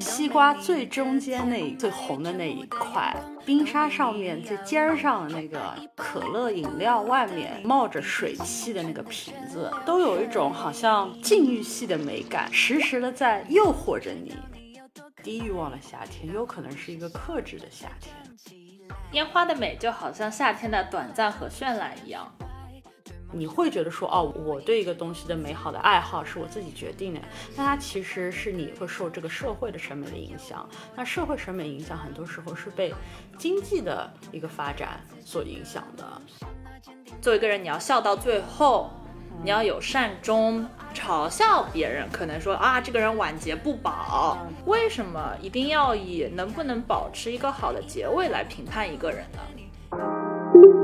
西瓜最中间那最红的那一块，冰沙上面最尖儿上的那个可乐饮料外面冒着水汽的那个瓶子，都有一种好像禁欲系的美感，时时的在诱惑着你。低欲望的夏天，有可能是一个克制的夏天。烟花的美就好像夏天的短暂和绚烂一样。你会觉得说，哦，我对一个东西的美好的爱好是我自己决定的，那它其实是你会受这个社会的审美的影响。那社会审美影响很多时候是被经济的一个发展所影响的。作为一个人，你要笑到最后，你要有善终。嘲笑别人，可能说啊，这个人晚节不保。为什么一定要以能不能保持一个好的结尾来评判一个人呢？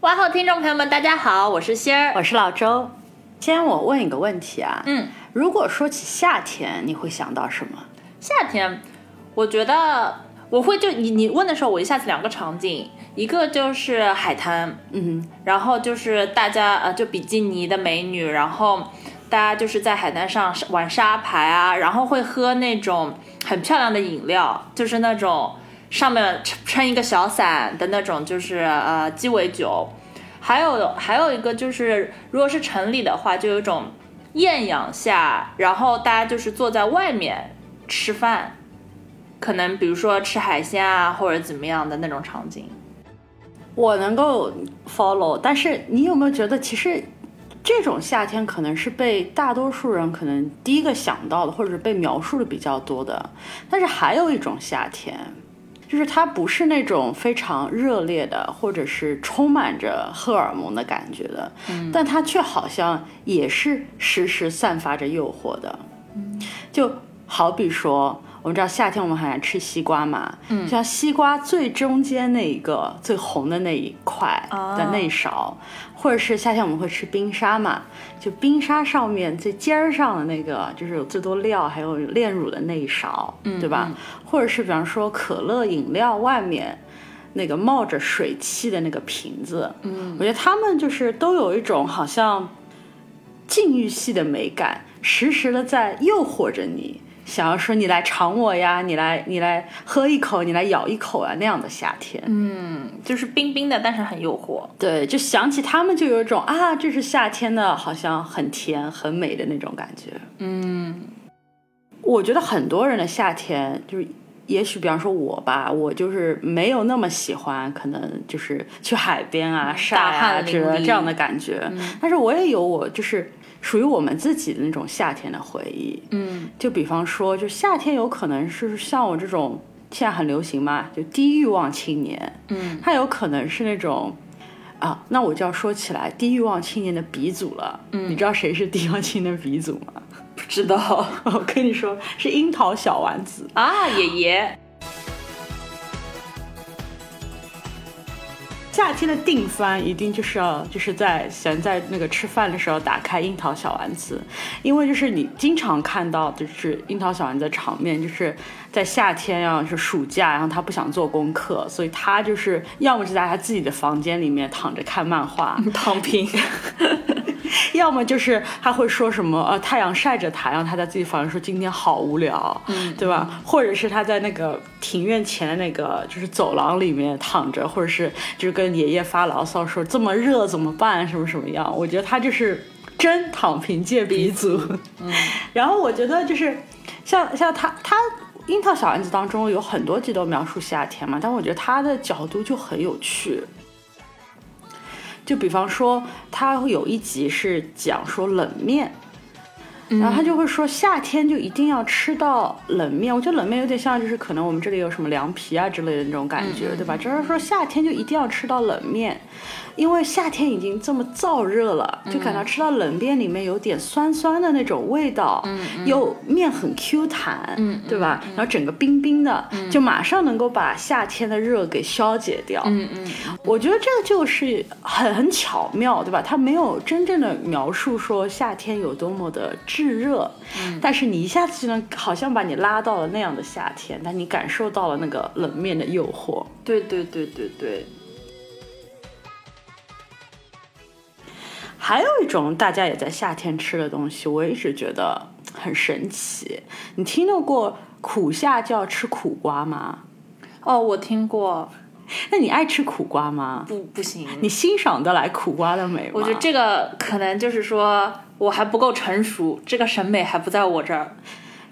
哇后听众朋友们，大家好，我是仙儿，我是老周。先我问一个问题啊，嗯，如果说起夏天，你会想到什么？夏天，我觉得。我会就你你问的时候，我一下子两个场景，一个就是海滩，嗯，然后就是大家呃就比基尼的美女，然后大家就是在海滩上玩沙排啊，然后会喝那种很漂亮的饮料，就是那种上面撑撑一个小伞的那种，就是呃鸡尾酒，还有还有一个就是如果是城里的话，就有一种艳阳下，然后大家就是坐在外面吃饭。可能比如说吃海鲜啊，或者怎么样的那种场景，我能够 follow。但是你有没有觉得，其实这种夏天可能是被大多数人可能第一个想到的，或者是被描述的比较多的。但是还有一种夏天，就是它不是那种非常热烈的，或者是充满着荷尔蒙的感觉的，嗯，但它却好像也是时时散发着诱惑的，嗯，就好比说。我们知道夏天我们很爱吃西瓜嘛，嗯，像西瓜最中间那一个最红的那一块的那勺，或者是夏天我们会吃冰沙嘛，就冰沙上面最尖儿上的那个，就是有最多料还有炼乳的那一勺，对吧？或者是比方说可乐饮料外面那个冒着水汽的那个瓶子，嗯，我觉得他们就是都有一种好像禁欲系的美感，时时的在诱惑着你。想要说你来尝我呀，你来你来喝一口，你来咬一口啊那样的夏天，嗯，就是冰冰的，但是很诱惑。对，就想起他们就有一种啊，这是夏天的，好像很甜很美的那种感觉。嗯，我觉得很多人的夏天就是，也许比方说我吧，我就是没有那么喜欢，可能就是去海边啊晒啊之类这样的感觉，但是我也有我就是。属于我们自己的那种夏天的回忆，嗯，就比方说，就夏天有可能是像我这种现在很流行嘛，就低欲望青年，嗯，他有可能是那种啊，那我就要说起来低欲望青年的鼻祖了，嗯，你知道谁是低欲望青年的鼻祖吗？不知道，我跟你说是樱桃小丸子。啊，爷爷。夏天的定番一定就是要就是在闲在那个吃饭的时候打开樱桃小丸子，因为就是你经常看到就是樱桃小丸子的场面，就是在夏天啊是暑假，然后他不想做功课，所以他就是要么就在他自己的房间里面躺着看漫画躺平。要么就是他会说什么呃太阳晒着他，然后他在自己房间说今天好无聊，嗯，对吧？或者是他在那个庭院前的那个就是走廊里面躺着，或者是就是跟爷爷发牢骚说这么热怎么办什么什么样？我觉得他就是真躺平界鼻祖。嗯，然后我觉得就是像像他他樱桃小丸子当中有很多集都描述夏天嘛，但我觉得他的角度就很有趣。就比方说，他会有一集是讲说冷面，然后他就会说夏天就一定要吃到冷面。我觉得冷面有点像就是可能我们这里有什么凉皮啊之类的那种感觉，对吧？就是说夏天就一定要吃到冷面。因为夏天已经这么燥热了，就感到吃到冷面里面有点酸酸的那种味道，又面很 Q 弹，对吧？然后整个冰冰的，就马上能够把夏天的热给消解掉。嗯嗯，我觉得这个就是很很巧妙，对吧？它没有真正的描述说夏天有多么的炙热，但是你一下子就能好像把你拉到了那样的夏天，但你感受到了那个冷面的诱惑。对对对对对。还有一种大家也在夏天吃的东西，我一直觉得很神奇。你听到过苦夏就要吃苦瓜吗？哦，我听过。那你爱吃苦瓜吗？不，不行。你欣赏得来苦瓜的美吗？我觉得这个可能就是说我还不够成熟，这个审美还不在我这儿。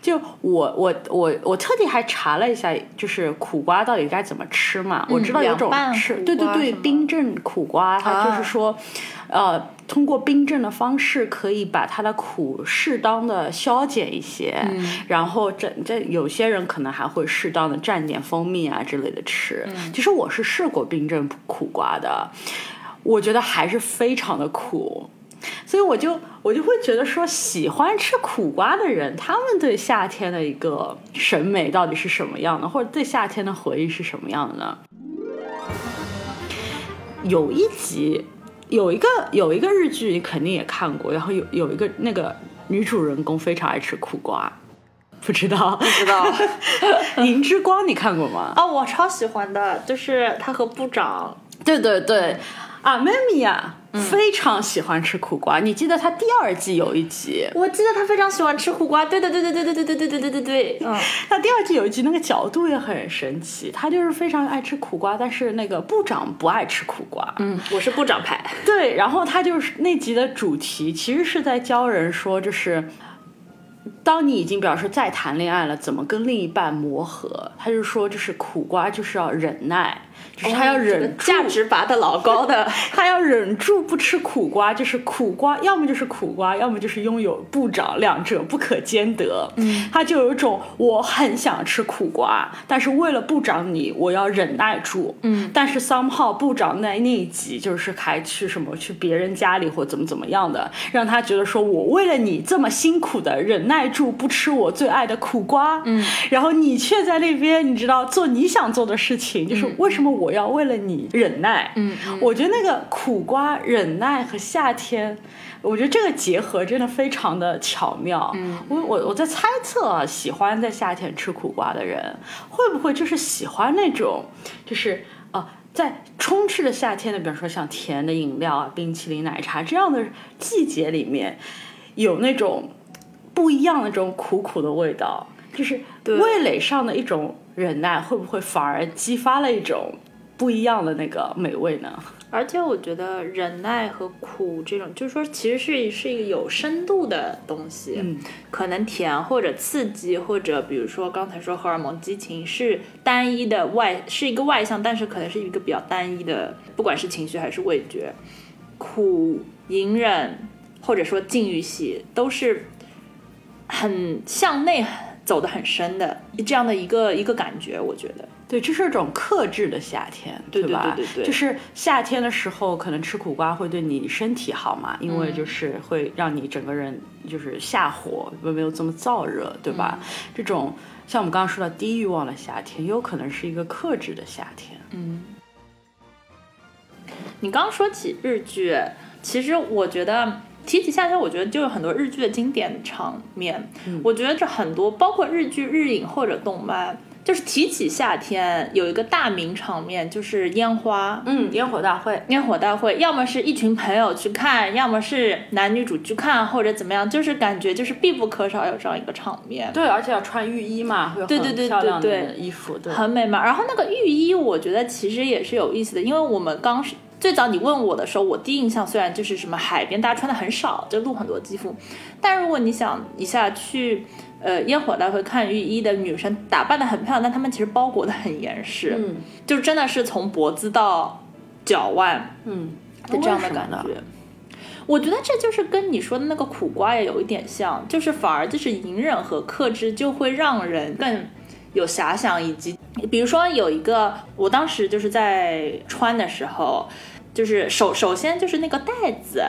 就我我我我特地还查了一下，就是苦瓜到底该怎么吃嘛？我知道有种吃，对对对，冰镇苦瓜，它就是说，呃，通过冰镇的方式可以把它的苦适当的消减一些，然后这这有些人可能还会适当的蘸点蜂蜜啊之类的吃。其实我是试过冰镇苦瓜的，我觉得还是非常的苦。所以我就我就会觉得说，喜欢吃苦瓜的人，他们对夏天的一个审美到底是什么样的，或者对夏天的回忆是什么样的呢？有一集，有一个有一个日剧，你肯定也看过，然后有有一个那个女主人公非常爱吃苦瓜，不知道。不知道，银之光你看过吗？啊，我超喜欢的，就是他和部长，对对对。阿，妹妹呀，非常喜欢吃苦瓜。你记得他第二季有一集？我记得他非常喜欢吃苦瓜。对对对对对对对对对对对对对。嗯，他第二季有一集那个角度也很神奇，他就是非常爱吃苦瓜，但是那个部长不爱吃苦瓜。嗯，我是部长派。对，然后他就是那集的主题其实是在教人说，就是当你已经表示再谈恋爱了，怎么跟另一半磨合？他就说，就是苦瓜就是要忍耐。就是他要忍住价值拔的老高的，他要忍住不吃苦瓜，就是苦瓜，要么就是苦瓜，要么就是拥有部长，两者不可兼得。嗯，他就有一种我很想吃苦瓜，但是为了部长你，我要忍耐住。嗯，但是 somehow 部长那那一集就是还去什么去别人家里或怎么怎么样的，让他觉得说我为了你这么辛苦的忍耐住不吃我最爱的苦瓜，嗯，然后你却在那边你知道做你想做的事情，就是为什么我。我要为了你忍耐，嗯，我觉得那个苦瓜忍耐和夏天，我觉得这个结合真的非常的巧妙。嗯，我我我在猜测啊，喜欢在夏天吃苦瓜的人，会不会就是喜欢那种，就是啊，在充斥着夏天的，比如说像甜的饮料啊、冰淇淋、奶茶这样的季节里面，有那种不一样的这种苦苦的味道，就是味蕾上的一种忍耐，会不会反而激发了一种？不一样的那个美味呢，而且我觉得忍耐和苦这种，就是说其实是是一个有深度的东西。嗯，可能甜或者刺激，或者比如说刚才说荷尔蒙激情是单一的外，是一个外向，但是可能是一个比较单一的，不管是情绪还是味觉。苦、隐忍或者说禁欲系，都是很向内走的很深的这样的一个一个感觉，我觉得。对，这是一种克制的夏天，对吧？对对对对，就是夏天的时候，可能吃苦瓜会对你身体好嘛，因为就是会让你整个人就是下火，没有这么燥热，对吧？这种像我们刚刚说的低欲望的夏天，也有可能是一个克制的夏天。嗯，你刚刚说起日剧，其实我觉得提起夏天，我觉得就有很多日剧的经典场面。我觉得这很多，包括日剧、日影或者动漫。就是提起夏天，有一个大名场面，就是烟花，嗯，烟火大会，烟火大会，要么是一群朋友去看，要么是男女主去看，或者怎么样，就是感觉就是必不可少有这样一个场面。对，而且要穿浴衣嘛，会有很漂亮的衣服，对，很美嘛。然后那个浴衣，我觉得其实也是有意思的，因为我们刚是最早你问我的时候，我第一印象虽然就是什么海边，大家穿的很少，就露很多肌肤，但如果你想一下去。呃，烟火大会看浴衣的女生打扮的很漂亮，但她们其实包裹的很严实，嗯，就真的是从脖子到脚腕，嗯，的这样的感觉。我觉得这就是跟你说的那个苦瓜也有一点像，就是反而就是隐忍和克制就会让人更有遐想，以及比如说有一个，我当时就是在穿的时候，就是首首先就是那个带子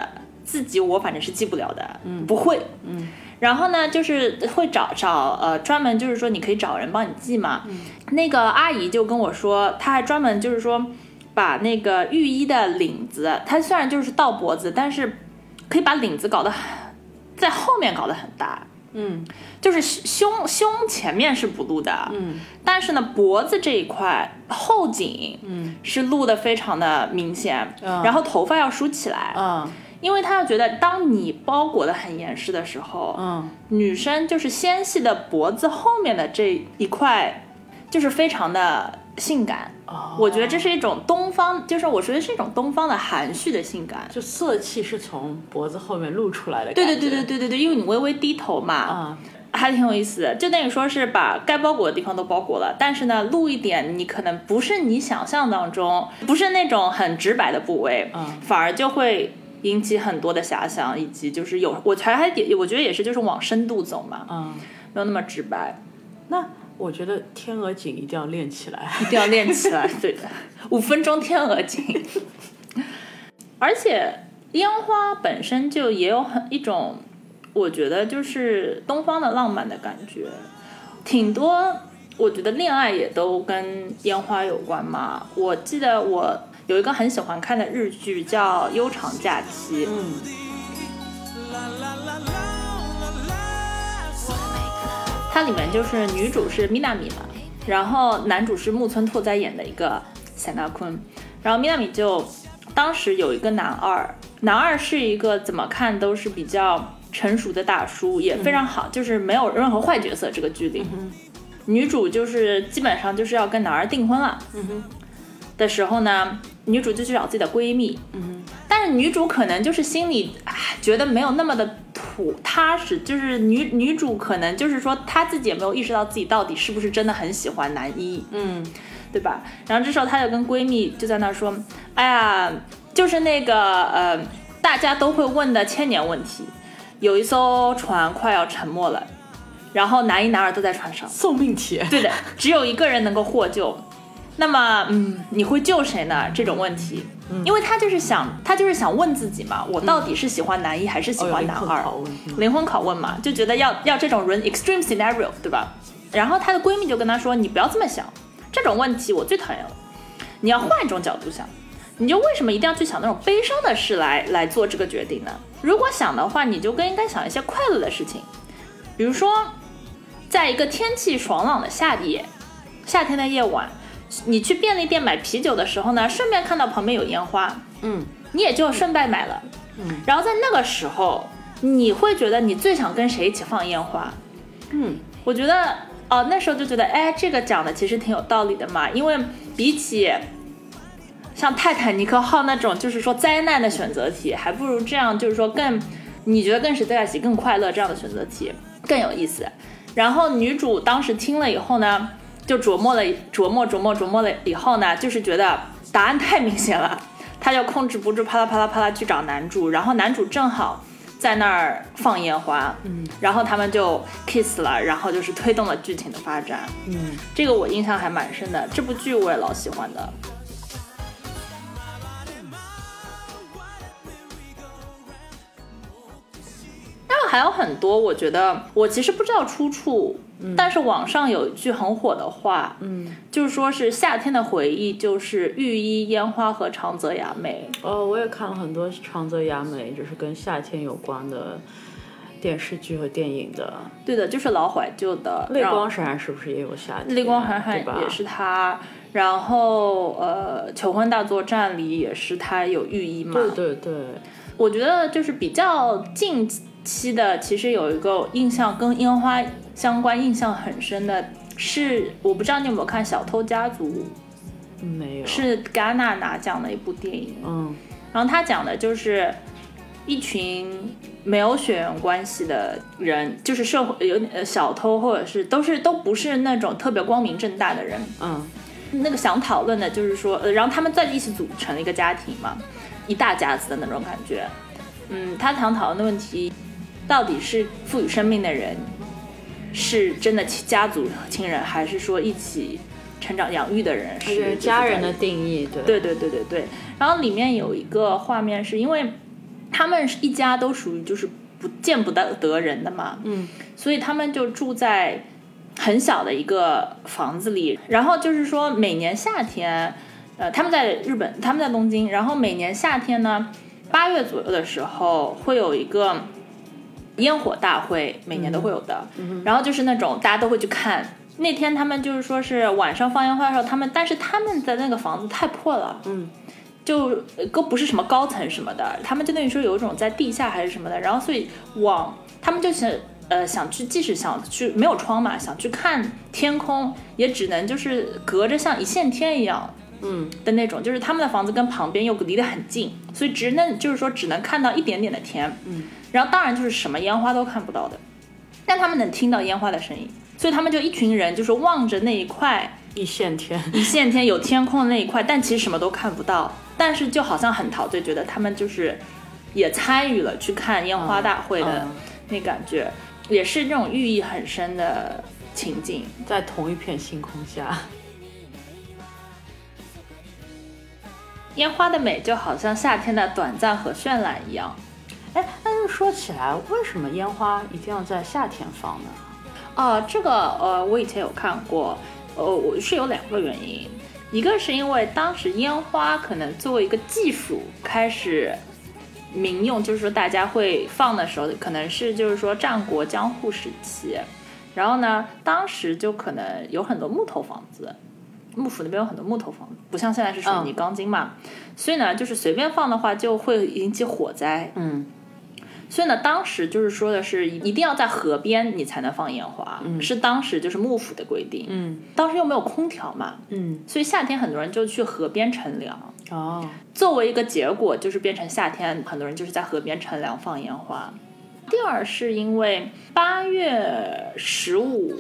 自己我反正是系不了的，嗯，不会，嗯。然后呢，就是会找找呃，专门就是说你可以找人帮你系嘛。那个阿姨就跟我说，她还专门就是说把那个浴衣的领子，它虽然就是到脖子，但是可以把领子搞得在后面搞得很大。嗯，就是胸胸前面是不露的，嗯，但是呢脖子这一块后颈，嗯，是露的非常的明显。嗯然后头发要梳起来，嗯因为他要觉得当你包裹的很严实的时候，嗯女生就是纤细的脖子后面的这一块，就是非常的性感。哦我觉得这是一种东方，就是我觉得是一种东方的含蓄的性感。就色气是从脖子后面露出来的对。对对对对对对，因为你微微低头嘛，啊，还挺有意思的。就等于说是把该包裹的地方都包裹了，但是呢，露一点你可能不是你想象当中，不是那种很直白的部位，嗯反而就会引起很多的遐想，以及就是有我才还也我觉得也是就是往深度走嘛，嗯，没有那么直白。那我觉得天鹅颈一定要练起来。一定要练起来，对的，五分钟天鹅颈。而且烟花本身就也有很一种，我觉得就是东方的浪漫的感觉，挺多。我觉得恋爱也都跟烟花有关嘛。我记得我有一个很喜欢看的日剧叫《悠长假期》，嗯。它里面就是女主是米娜米嘛，然后男主是木村拓哉演的一个塞纳坤，然后米娜米就当时有一个男二，男二是一个怎么看都是比较成熟的大叔，也非常好，就是没有任何坏角色这个剧里。女主就是基本上就是要跟男二订婚了，的时候呢，女主就去找自己的闺蜜，嗯但是女主可能就是心里唉觉得没有那么的土踏实，就是女女主可能就是说她自己也没有意识到自己到底是不是真的很喜欢男一，嗯对吧？然后这时候她就跟闺蜜就在那说，哎呀，就是那个呃，大家都会问的千年问题，有一艘船快要沉没了，然后男一男二都在船上，送命题。对的，只有一个人能够获救。那么，嗯，你会救谁呢？这种问题，嗯因为他就是想，他就是想问自己嘛，我到底是喜欢男一还是喜哦欢男二？灵魂拷问嗯灵魂拷问嘛，就觉得要要这种人 extreme scenario，对吧？然后她的闺蜜就跟她说，你不要这么想，这种问题我最讨厌了。你要换一种角度想，你就为什么一定要去想那种悲伤的事来来做这个决定呢？如果想的话，你就更应该想一些快乐的事情，比如说，在一个天气爽朗的夏夜，夏天的夜晚，你去便利店买啤酒的时候呢，顺便看到旁边有烟花，嗯，你也就顺带买了，嗯，然后在那个时候，你会觉得你最想跟谁一起放烟花？嗯，我觉得哦，那时候就觉得，哎，这个讲的其实挺有道理的嘛，因为比起像泰坦尼克号那种就是说灾难的选择题，还不如这样，就是说更你觉得跟谁在一起更快乐这样的选择题更有意思。然后女主当时听了以后呢，就琢磨了琢磨琢磨琢磨了以后呢，就是觉得答案太明显了，他就控制不住啪啦啪啦啪啦去找男主，然后男主正好在那儿放烟花，嗯，然后他们就 kiss 了，然后就是推动了剧情的发展，嗯，这个我印象还蛮深的，这部剧我也老喜欢的。当然还有很多，我觉得我其实不知道出处，但是网上有一句很火的话，嗯，就是说是夏天的回忆就是浴衣、烟花和长泽雅美。哦，我也看了很多长泽雅美，就是跟夏天有关的电视剧和电影的。对的，就是老怀旧的。泪光闪闪是不是也有夏天？泪光闪闪？也是他，然后呃，求婚大作战里也是他有寓意嘛。对对对，我觉得就是比较近期的，其实有一个印象跟烟花相关、印象很深的是，我不知道你有没有看《小偷家族》，嗯没有。是戛纳拿奖的一部电影。嗯然后他讲的就是一群没有血缘关系的人，就是社会有呃小偷，或者是都是都不是那种特别光明正大的人。嗯那个想讨论的就是说，呃，然后他们在一起组成了一个家庭嘛，一大家子的那种感觉。嗯，他想讨论的问题，到底是赋予生命的人是真的亲家族亲人，还是说一起成长养育的人是是家人的定义，对对对对对对。然后里面有一个画面，是因为他们是一家都属于就是不见不得得人的嘛，嗯，所以他们就住在很小的一个房子里。然后就是说，每年夏天，呃，他们在日本，他们在东京，然后每年夏天呢，八月左右的时候会有一个烟火大会，每年都会有的。然后就是那种大家都会去看。那天他们就是说是晚上放烟花的时候，他们但是他们的那个房子太破了，嗯，就呃都不是什么高层什么的，他们就等于说有一种在地下还是什么的，然后所以往他们就想呃想去，即使想去没有窗嘛，想去看天空，也只能就是隔着像一线天一样。嗯的那种，就是他们的房子跟旁边又离得很近，所以只能就是说只能看到一点点的天，嗯，然后当然就是什么烟花都看不到的，但他们能听到烟花的声音，所以他们就一群人就是望着那一块一线天，一线天有天空的那一块，但其实什么都看不到，但是就好像很陶醉，觉得他们就是也参与了去看烟花大会的嗯。那感觉，也是那种寓意很深的情景。在同一片星空下，烟花的美就好像夏天的短暂和绚烂一样。哎，说起来，为什么烟花一定要在夏天放呢？哦，这个呃，我以前有看过，呃，我是有两个原因，一个是因为当时烟花可能作为一个技术开始民用，就是说大家会放的时候，可能是就是说战国江户时期，然后呢，当时就可能有很多木头房子。幕府那边有很多木头房子，不像现在是水泥钢筋嘛，所以呢，就是随便放的话就会引起火灾。嗯所以呢，当时就是说的是一定要在河边你才能放烟花，是当时就是幕府的规定。嗯当时又没有空调嘛，嗯，所以夏天很多人就去河边乘凉。哦，作为一个结果，就是变成夏天很多人就是在河边乘凉放烟花。第二是因为八月十五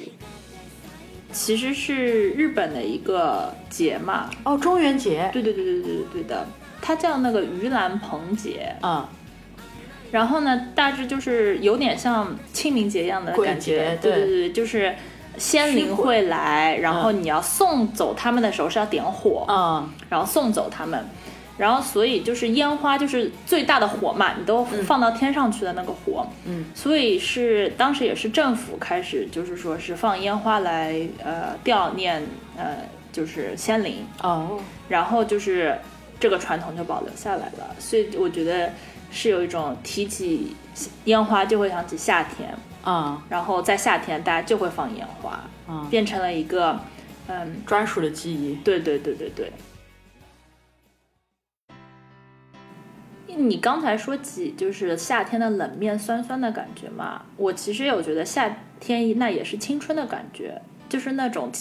其实是日本的一个节嘛，哦，中元节，对对对对对对对的，它叫那个盂兰盆节。啊，然后呢，大致就是有点像清明节一样的感觉，对对对。对，就是仙灵会来，然后你要送走他们的时候是要点火，嗯。然后送走他们，然后所以就是烟花就是最大的火嘛，你都放到天上去的那个火，嗯，所以是当时也是政府开始就是说是放烟花来呃悼念呃就是仙灵，哦，然后就是这个传统就保留下来了，所以我觉得是有一种提起烟花就会想起夏天，嗯然后在夏天大家就会放烟花，嗯，变成了一个嗯，专属的记忆，对对对对对。你刚才说起就是夏天的冷面酸酸的感觉嘛，我其实有觉得夏天那也是青春的感觉，就是那种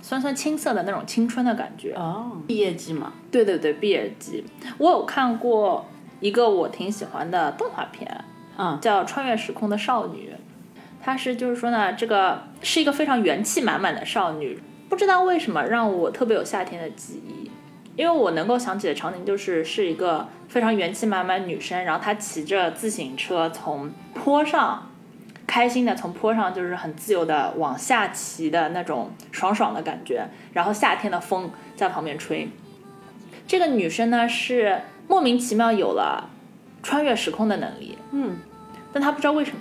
酸酸青涩的那种青春的感觉。哦，毕业季嘛，对对对，毕业季，我有看过一个我挺喜欢的动画片，嗯叫《穿越时空的少女》。她是就是说呢，这个是一个非常元气满满的少女，不知道为什么让我特别有夏天的记忆，因为我能够想起的场景就是是一个非常元气满满女生，然后她骑着自行车从坡上。开心的从坡上就是很自由的往下骑的那种爽爽的感觉，然后夏天的风在旁边吹。这个女生呢是莫名其妙有了穿越时空的能力，嗯。但他不知道为什么。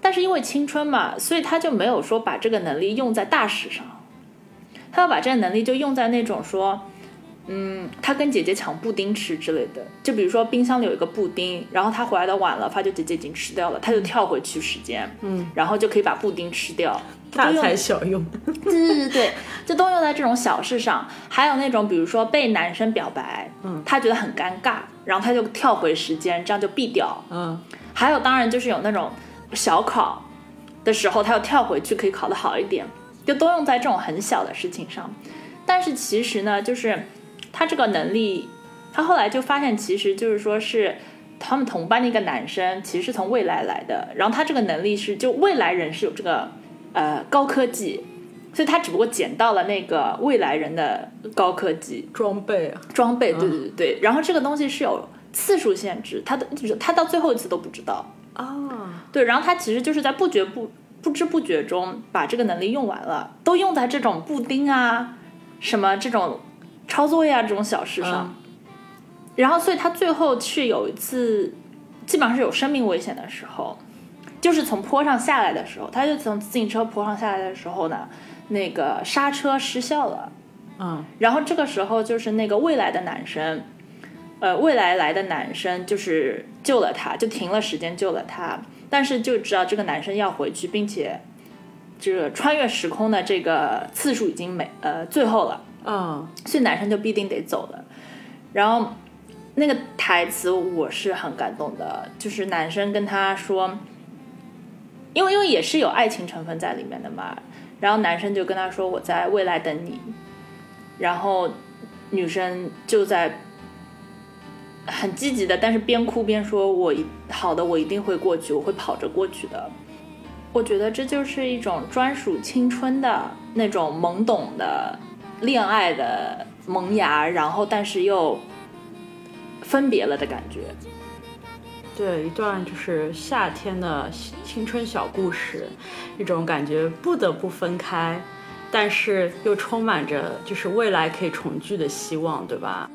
但是因为青春嘛，所以他就没有说把这个能力用在大事上，他要把这个能力就用在那种说，嗯，他跟姐姐抢布丁吃之类的。就比如说冰箱里有一个布丁，然后他回来的晚了，发觉姐姐已经吃掉了，他就跳回去时间，嗯，然后就可以把布丁吃掉。大用材小用，对对对对，就都用在这种小事上。还有那种，比如说被男生表白，嗯他觉得很尴尬，然后他就跳回时间，这样就避掉。嗯还有，当然就是有那种小考的时候，他要跳回去可以考得好一点，就都用在这种很小的事情上。但是其实呢，就是他这个能力，他后来就发现，其实就是说是他们同班的一个男生，其实是从未来来的，然后他这个能力是就未来人是有这个呃高科技。所以他只不过捡到了那个未来人的高科技装备啊，装备，对对对对。然后这个东西是有次数限制，他的他到最后一次都不知道。啊，对，然后他其实就是在不觉不不知不觉中把这个能力用完了，都用在这种布丁啊、什么这种抄作业啊这种小事上。然后，所以他最后是有一次，基本上是有生命危险的时候，就是从坡上下来的时候，他就从自行车坡上下来的时候呢，那个刹车失效了。嗯，然后这个时候就是那个未来的男生，呃，未来来的男生就是救了他，就停了时间救了他，但是就知道这个男生要回去，并且这个穿越时空的这个次数已经没呃最后了，嗯，所以男生就必定得走了。然后那个台词我是很感动的，就是男生跟他说，因为因为也是有爱情成分在里面的嘛，然后男生就跟他说我在未来等你。然后女生就在很积极的，但是边哭边说：“我好的，我一定会过去，我会跑着过去的。”我觉得这就是一种专属青春的那种懵懂的恋爱的萌芽，然后但是又分别了的感觉。对，一段就是夏天的青春小故事，一种感觉不得不分开。但是又充满着就是未来可以重聚的希望，对吧？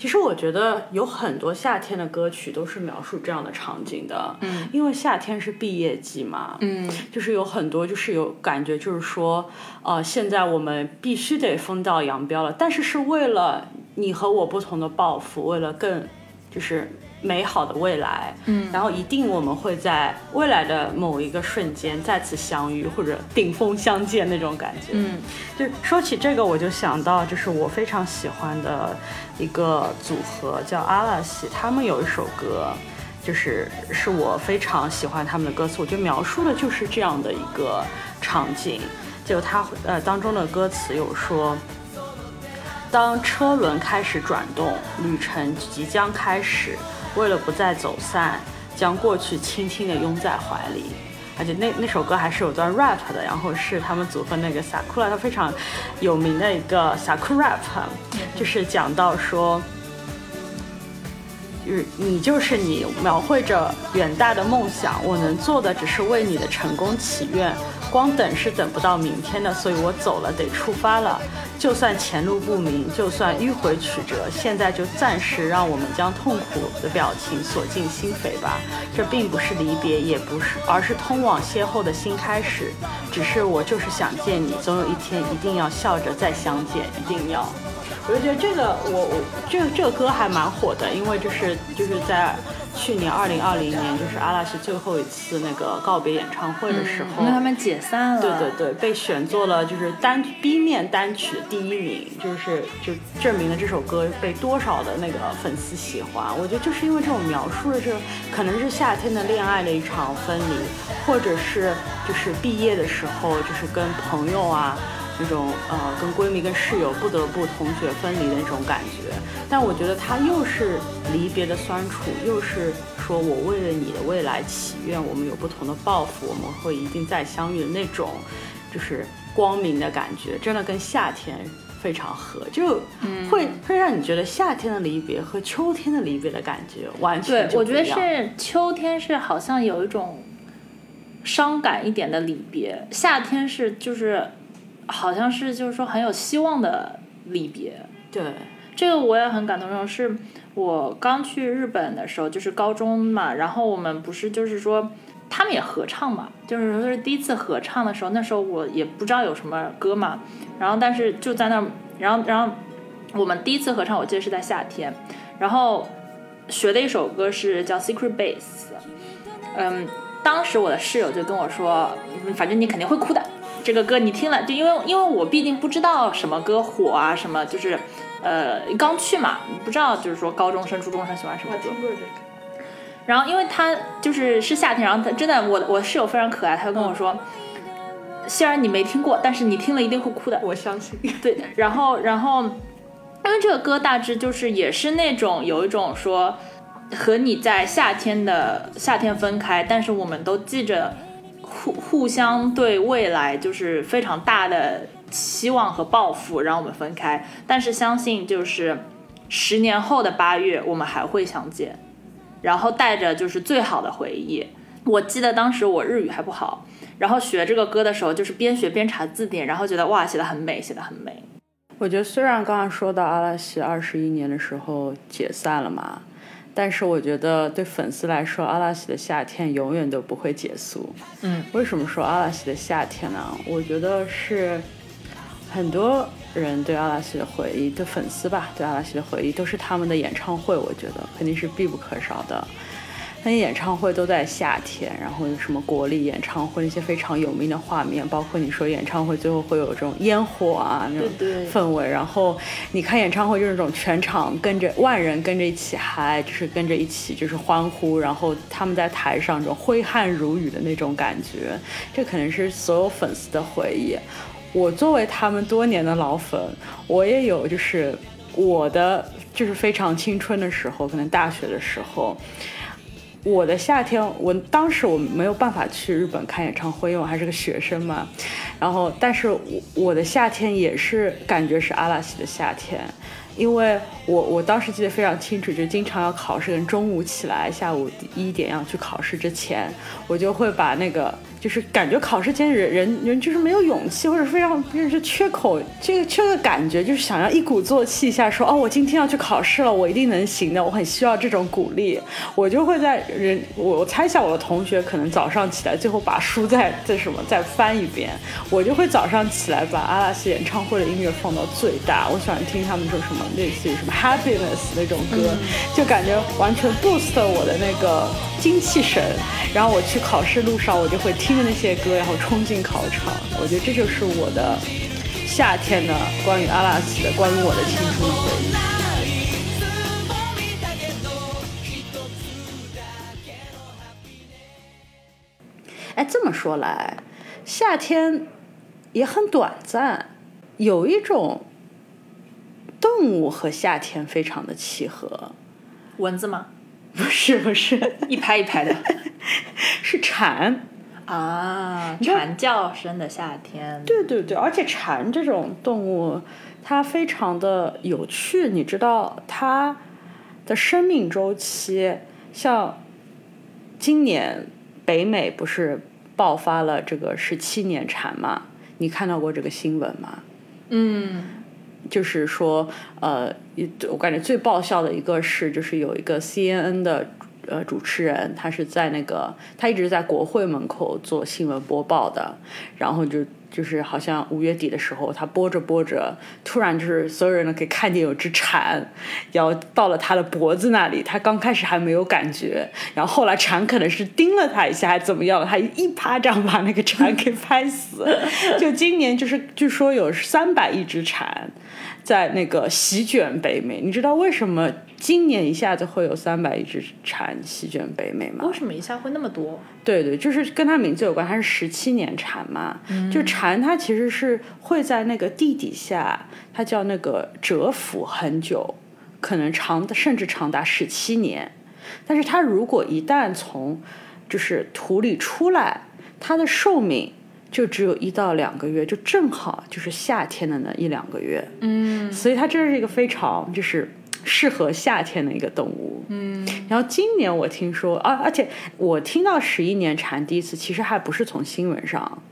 其实我觉得有很多夏天的歌曲都是描述这样的场景的，嗯，因为夏天是毕业季嘛，嗯，就是有很多就是有感觉，就是说，呃，现在我们必须得分道扬镳了，但是是为了你和我不同的抱负，为了更就是。美好的未来，嗯，然后一定我们会在未来的某一个瞬间再次相遇，或者顶峰相见那种感觉，嗯，就说起这个，我就想到就是我非常喜欢的一个组合叫阿拉西，他们有一首歌，就是是我非常喜欢他们的歌词，我觉得描述的就是这样的一个场景，就他呃当中的歌词有说。当车轮开始转动，旅程即将开始。为了不再走散，将过去轻轻地拥在怀里。而且那那首歌还是有段 rap 的，然后是他们组合那个 Sakura 他非常有名的一个 Sakura rap，就是讲到说，就是你就是你，描绘着远大的梦想。我能做的只是为你的成功祈愿。光等是等不到明天的，所以我走了，得出发了。就算前路不明，就算迂回曲折，现在就暂时让我们将痛苦的表情锁进心扉吧。这并不是离别，也不是，而是通往邂逅的新开始。只是我就是想见你，总有一天一定要笑着再相见，一定要。我就觉得这个，我我这这个歌还蛮火的，因为就是就是在。去年二零二零年，就是阿拉西最后一次那个告别演唱会的时候，因为他们解散了。对对对，被选做了就是单 B 面单曲的第一名，就是就证明了这首歌被多少的那个粉丝喜欢。我觉得就是因为这种描述的这，可能是夏天的恋爱的一场分离，或者是就是毕业的时候，就是跟朋友啊。那种呃，跟闺蜜、跟室友不得不同学分离的那种感觉，但我觉得它又是离别的酸楚，又是说我为了你的未来祈愿，我们有不同的抱负，我们会一定再相遇的那种，就是光明的感觉，真的跟夏天非常合，就会会让你觉得夏天的离别和秋天的离别的感觉完全对，我觉得是秋天是好像有一种伤感一点的离别，夏天是就是。好像是就是说很有希望的离别，对这个我也很感动。是我刚去日本的时候，就是高中嘛，然后我们不是就是说他们也合唱嘛，就是说是第一次合唱的时候，那时候我也不知道有什么歌嘛，然后但是就在那，然后然后我们第一次合唱，我记得是在夏天，然后学的一首歌是叫《Secret Base》，嗯，当时我的室友就跟我说，反正你肯定会哭的。这个歌你听了，就因为因为我毕竟不知道什么歌火啊，什么就是，呃，刚去嘛，不知道就是说高中生、初中生喜欢什么歌。然后因为他就是是夏天，然后他真的，我我室友非常可爱，他就跟我说，虽然你没听过，但是你听了一定会哭的。我相信。对，然后然后，因为这个歌大致就是也是那种有一种说和你在夏天的夏天分开，但是我们都记着。互互相对未来就是非常大的期望和抱负让我们分开，但是相信就是十年后的八月我们还会相见，然后带着就是最好的回忆。我记得当时我日语还不好，然后学这个歌的时候就是边学边查字典，然后觉得哇写的很美，写的很美。我觉得虽然刚刚说到阿拉西二十一年的时候解散了嘛，但是我觉得对粉丝来说，阿拉西的夏天永远都不会结束。嗯，为什么说阿拉西的夏天呢？我觉得是很多人对阿拉西的回忆，对粉丝吧，对阿拉西的回忆都是他们的演唱会，我觉得肯定是必不可少的。那些演唱会都在夏天，然后有什么国立演唱会那些非常有名的画面，包括你说演唱会最后会有这种烟火啊那种氛围，然后你看演唱会就是那种全场跟着万人跟着一起嗨，就是跟着一起就是欢呼，然后他们在台上这种挥汗如雨的那种感觉，这可能是所有粉丝的回忆。我作为他们多年的老粉，我也有就是我的就是非常青春的时候，可能大学的时候。我的夏天，我当时我没有办法去日本看演唱会，因为我还是个学生嘛。然后，但是我我的夏天也是感觉是阿拉西的夏天，因为我我当时记得非常清楚，就经常要考试，跟中午起来，下午一点要去考试之前，我就会把那个。就是感觉考试前人人人就是没有勇气，或者非常就是缺口，这个缺个感觉，就是想要一鼓作气一下，说哦，我今天要去考试了，我一定能行的，我很需要这种鼓励。我就会在人，我我猜想我的同学可能早上起来，最后把书再再什么再翻一遍，我就会早上起来把阿拉斯演唱会的音乐放到最大，我喜欢听他们说什么类似于什么 happiness 那种歌，就感觉完全 boost 我的那个精气神，然后我去考试路上，我就会听。听着那些歌，然后冲进考场，我觉得这就是我的夏天的关于阿拉斯的关于我的青春回忆。哎，这么说来，夏天也很短暂，有一种动物和夏天非常的契合。蚊子吗？不是，不是，一排一排的，是蝉。啊，蝉叫声的夏天。对对对，而且蝉这种动物，它非常的有趣。你知道它的生命周期，像今年北美不是爆发了这个十七年蝉吗？你看到过这个新闻吗？嗯，就是说，呃，我感觉最爆笑的一个是，就是有一个 CNN 的。呃，主持人他是在那个，他一直在国会门口做新闻播报的，然后就就是好像五月底的时候，他播着播着，突然就是所有人都可以看见有只蝉，然后到了他的脖子那里，他刚开始还没有感觉，然后后来蝉可能是叮了他一下，还怎么样，他一巴掌把那个蝉给拍死。就今年就是据说有三百亿只蝉在那个席卷北美，你知道为什么？今年一下子会有三百亿只蝉席卷北美吗？为什么一下会那么多？对对，就是跟它名字有关，它是十七年蝉嘛。嗯、就蝉，它其实是会在那个地底下，它叫那个蛰伏很久，可能长甚至长达十七年。但是它如果一旦从就是土里出来，它的寿命就只有一到两个月，就正好就是夏天的那一两个月。嗯，所以它真是一个非常就是。适合夏天的一个动物，嗯，然后今年我听说，啊，而且我听到十一年蝉第一次，其实还不是从新闻上，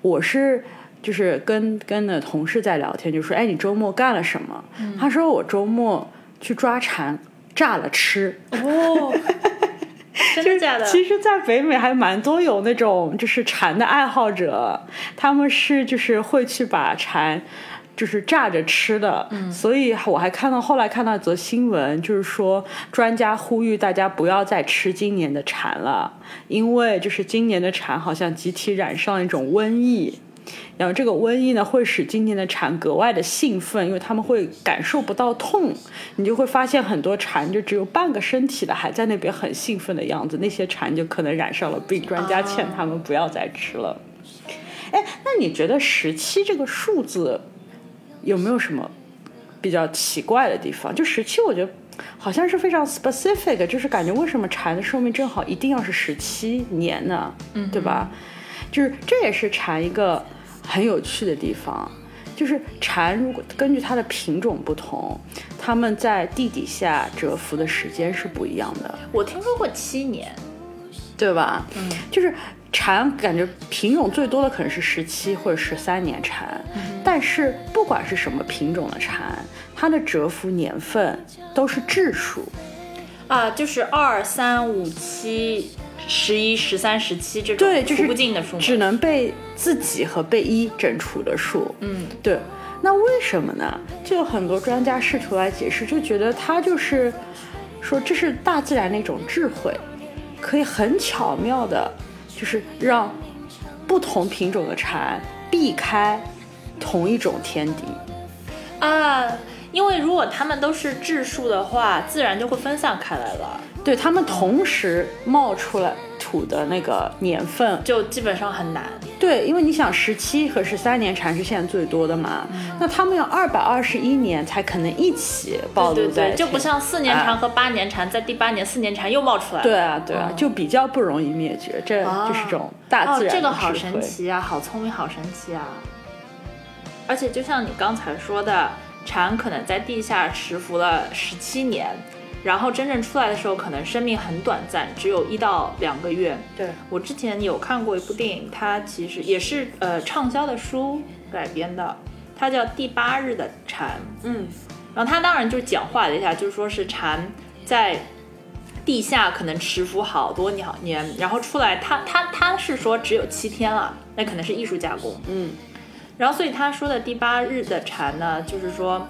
我是就是跟跟的同事在聊天，就说，哎，你周末干了什么？他说我周末去抓蝉，炸了吃。哦，真的假的？其实，在北美还蛮多有那种就是蝉的爱好者，他们是就是会去把蝉。就是炸着吃的，所以我还看到后来看到一则新闻，就是说专家呼吁大家不要再吃今年的蝉了，因为就是今年的蝉好像集体染上了一种瘟疫，然后这个瘟疫呢会使今年的蝉格外的兴奋，因为他们会感受不到痛，你就会发现很多蝉就只有半个身体的还在那边很兴奋的样子，那些蝉就可能染上了病，专家劝他们不要再吃了。哎，那你觉得十七这个数字？有没有什么比较奇怪的地方？就十七，我觉得好像是非常 specific，就是感觉为什么蝉的寿命正好一定要是十七年呢？嗯，对吧？就是这也是蝉一个很有趣的地方，就是蝉，如果根据它的品种不同，它们在地底下蛰伏的时间是不一样的，我听说过七年，对吧？嗯，就是蝉，感觉品种最多的可能是十七或者十三年蝉，但是不管是什么品种的蝉，它的蛰伏年份都是质数。啊，就是二三五七、十一、十三、十七这种对，就是不尽的数目。只能被自己和被一整除的数。嗯，对。那为什么呢？就有很多专家试图来解释，就觉得它就是说这是大自然的一种智慧，可以很巧妙的，就是让不同品种的蝉避开同一种天敌。啊，因为如果它们都是质数的话，自然就会分散开来了，对他们同时冒出来土的那个年份，就基本上很难。对，因为你想十七和十三年蝉是现在最多的嘛，嗯。那他们要二百二十一年才可能一起暴对对对，露在，就不像四年蝉啊和八年蝉，在第八年四年蝉又冒出来了。对啊对啊，就比较不容易灭绝，这哦就是这种大哦自，然的这个好神奇啊，好聪明，好神奇啊！而且就像你刚才说的，蝉可能在地下蛰伏了十七年，然后真正出来的时候，可能生命很短暂，只有一到两个月。对，我之前有看过一部电影，它其实也是呃畅销的书改编的，它叫《第八日的蝉》。嗯，然后它当然就是简化了一下，就是说是蝉在地下可能蛰伏好多年年，然后出来，它它它是说只有七天了，那可能是艺术加工。嗯，然后所以他说的第八日的蝉呢，就是说。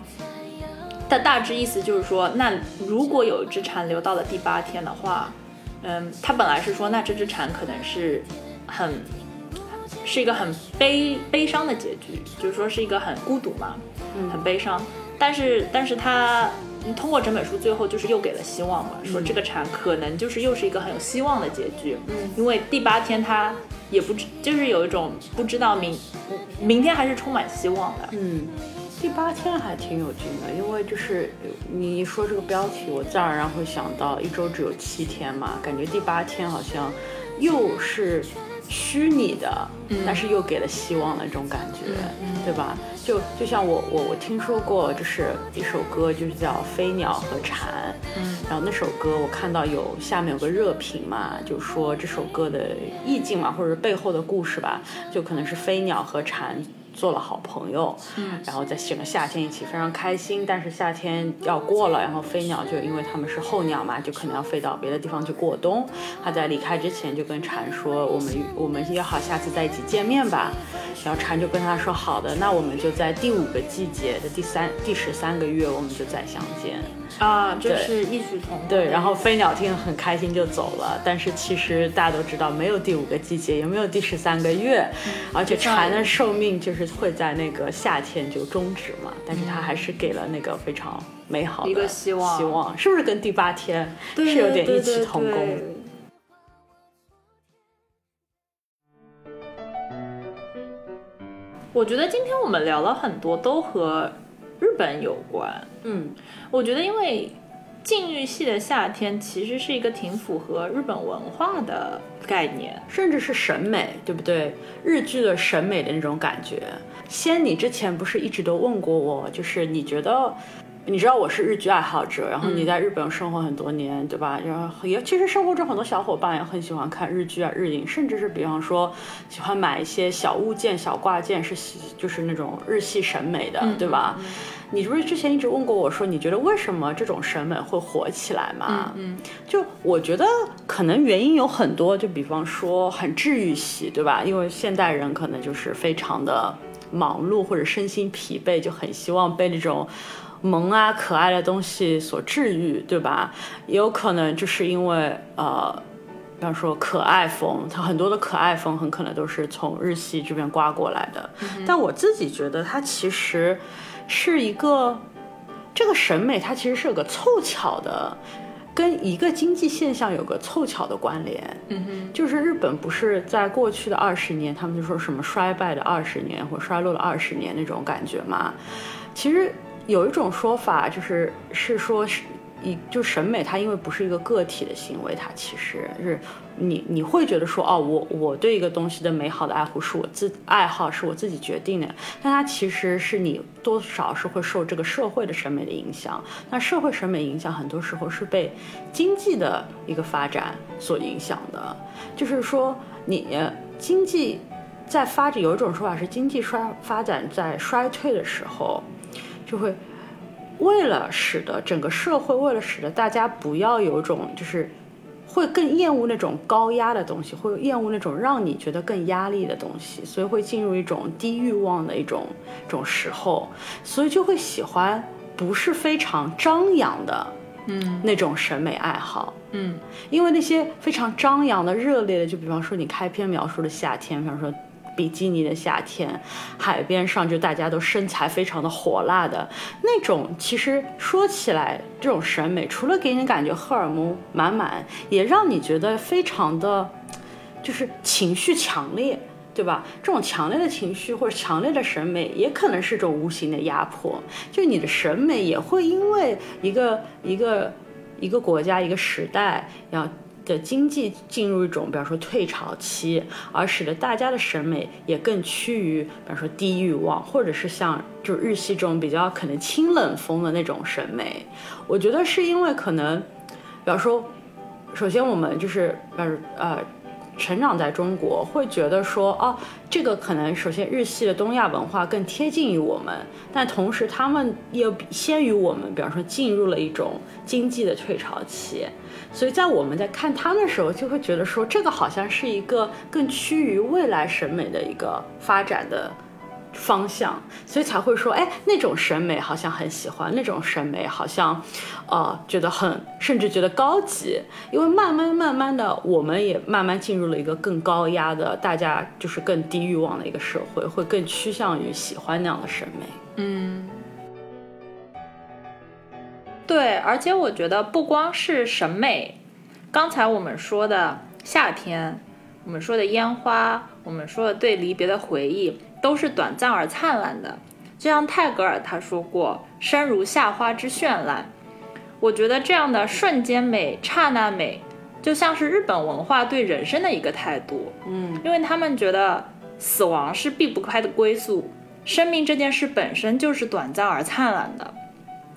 的大致意思就是说，那如果有一只蝉留到了第八天的话，嗯，他本来是说，那这只蝉可能是很是一个很悲悲伤的结局，就是说是一个很孤独嘛，嗯很悲伤。但是，但是他通过整本书最后就是又给了希望嘛，说这个蝉可能就是又是一个很有希望的结局。嗯，因为第八天他也不知，就是有一种不知道明明天还是充满希望的。嗯，第八天还挺有劲的，因为就是你一说这个标题，我自然而然会想到一周只有七天嘛，感觉第八天好像又是虚拟的，但是又给了希望的这种感觉，对吧？就就像我我我听说过，就是一首歌，就是叫《飞鸟和蝉》，嗯，然后那首歌我看到有下面有个热评嘛，就说这首歌的意境嘛，或者背后的故事吧，就可能是飞鸟和蝉做了好朋友，嗯，然后在整个夏天一起非常开心，但是夏天要过了，然后飞鸟就因为它们是候鸟嘛，就可能要飞到别的地方去过冬。他在离开之前就跟蝉说：“我们我们约好下次在一起见面吧。”然后蝉就跟他说：“好的，那我们就在第五个季节的第三第十三个月，我们就再相见。”啊，就是异曲同工。对，然后飞鸟听得很开心就走了，但是其实大家都知道，没有第五个季节，也没有第十三个月，而且蝉的寿命就是会在那个夏天就终止嘛，但是它还是给了那个非常美好的一个希望希望是不是跟第八天是有点异曲对对同工？对我觉得今天我们聊了很多，都和日本有关。嗯，我觉得，因为禁欲系的夏天其实是一个挺符合日本文化的概念。甚至是审美，对不对？日剧的审美的那种感觉。仙，你之前不是一直都问过我，就是你觉得，你知道我是日剧爱好者，然后你在日本生活很多年，对吧？然后也其实生活中很多小伙伴也很喜欢看日剧啊、日影，甚至是比方说喜欢买一些小物件、小挂件，是喜就是那种日系审美的，对吧？你不是之前一直问过我说，你觉得为什么这种审美会火起来吗？嗯，就我觉得可能原因有很多，就比方说很治愈系，对吧？因为现代人可能就是非常的忙碌或者身心疲惫，就很希望被那种萌啊可爱的东西所治愈，对吧？也有可能就是因为呃。比方说可爱风，它很多的可爱风很可能都是从日系这边刮过来的。但我自己觉得它其实是一个这个审美，它其实是有个凑巧的，跟一个经济现象有个凑巧的关联。嗯哼，就是日本不是在过去的二十年，他们就说什么衰败的二十年或衰落了二十年那种感觉嘛？其实有一种说法就是是说是一就审美，它因为不是一个个体的行为，它其实是你你会觉得说，哦，我我对一个东西的美好的爱护是我自爱好是我自己决定的，但它其实是你多少是会受这个社会的审美的影响。那社会审美影响很多时候是被经济的一个发展所影响的，就是说你经济在发展，有一种说法是经济衰发展在衰退的时候，就会。为了使得整个社会，为了使得大家不要有种就是会更厌恶那种高压的东西，会厌恶那种让你觉得更压力的东西，所以会进入一种低欲望的一种种时候，所以就会喜欢不是非常张扬的，嗯，那种审美爱好，嗯，因为那些非常张扬的、热烈的，就比方说你开篇描述的夏天，比方说。比基尼的夏天，海边上就大家都身材非常的火辣的那种。其实说起来，这种审美除了给你感觉荷尔蒙满满，也让你觉得非常的，就是情绪强烈，对吧？这种强烈的情绪或者强烈的审美，也可能是种无形的压迫。就你的审美也会因为一个一个一个国家一个时代要。的经济进入一种，比方说退潮期，而使得大家的审美也更趋于，比方说低欲望，或者是像就日系这种比较可能清冷风的那种审美。我觉得是因为可能，比方说，首先我们就是呃呃。成长在中国，会觉得说，哦，这个可能首先日系的东亚文化更贴近于我们，但同时他们又先于我们，比方说进入了一种经济的退潮期，所以在我们在看他们的时候，就会觉得说，这个好像是一个更趋于未来审美的一个发展的。方向，所以才会说，哎，那种审美好像很喜欢，那种审美好像，呃，觉得很，甚至觉得高级。因为慢慢慢慢的，我们也慢慢进入了一个更高压的，大家就是更低欲望的一个社会，会更趋向于喜欢那样的审美。嗯，对，而且我觉得不光是审美，刚才我们说的夏天，我们说的烟花，我们说的对离别的回忆。都是短暂而灿烂的，就像泰戈尔他说过：“生如夏花之绚烂。”我觉得这样的瞬间美、刹那美，就像是日本文化对人生的一个态度。嗯，因为他们觉得死亡是避不开的归宿，生命这件事本身就是短暂而灿烂的。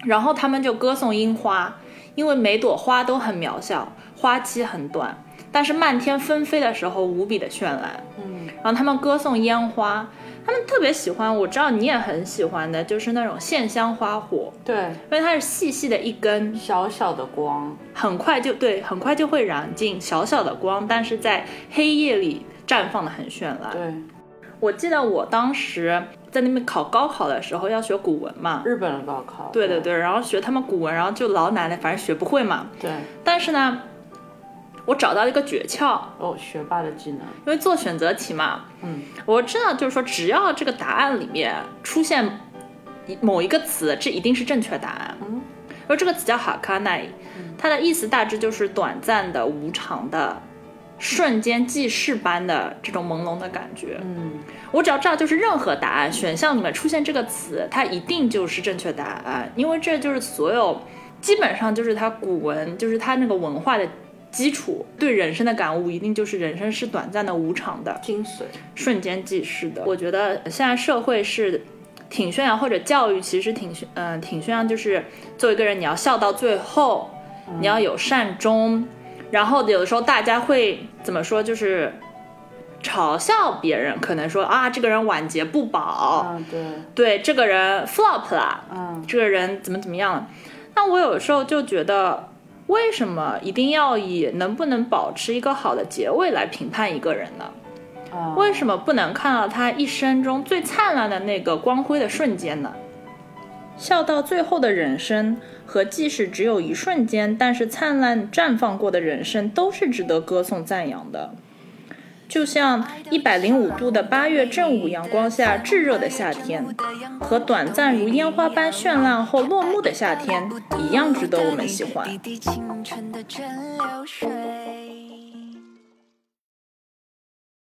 然后他们就歌颂樱花，因为每朵花都很渺小，花期很短，但是漫天纷飞的时候无比的绚烂。嗯，然后他们歌颂烟花。他们特别喜欢，我知道你也很喜欢的，就是那种线香花火。对，因为它是细细的一根，小小的光，很快就对，很快就会燃尽，小小的光，但是在黑夜里绽放的很绚烂。对，我记得我当时在那边考高考的时候要学古文嘛，日本的高考。对对对，然后学他们古文，然后就老奶奶反正学不会嘛。对，但是呢。我找到一个诀窍哦，学霸的技能。因为做选择题嘛，嗯，我知道就是说，只要这个答案里面出现某一个词，这一定是正确答案。嗯，而这个词叫哈卡奈，它的意思大致就是短暂的、无常的、瞬间即逝般的这种朦胧的感觉。嗯，我只要知道，就是任何答案选项里面出现这个词，它一定就是正确答案，因为这就是所有基本上就是它古文，就是它那个文化的。基础对人生的感悟，一定就是人生是短暂的、无常的、精髓、瞬间即逝的。我觉得现在社会是挺宣扬，或者教育其实挺宣，嗯，挺宣扬，就是做一个人你要笑到最后，你要有善终。然后有的时候大家会怎么说，就是嘲笑别人，可能说啊，这个人晚节不保，嗯，对，对，这个人 flop 啦，嗯，这个人怎么怎么样了。那我有时候就觉得。为什么一定要以能不能保持一个好的结尾来评判一个人呢？为什么不能看到他一生中最灿烂的那个光辉的瞬间呢？笑到最后的人生和即使只有一瞬间，但是灿烂绽放过的人生，都是值得歌颂赞扬的。就像一百零五度的八月正午阳光下炙热的夏天，和短暂如烟花般绚烂后落幕的夏天一样，值得我们喜欢。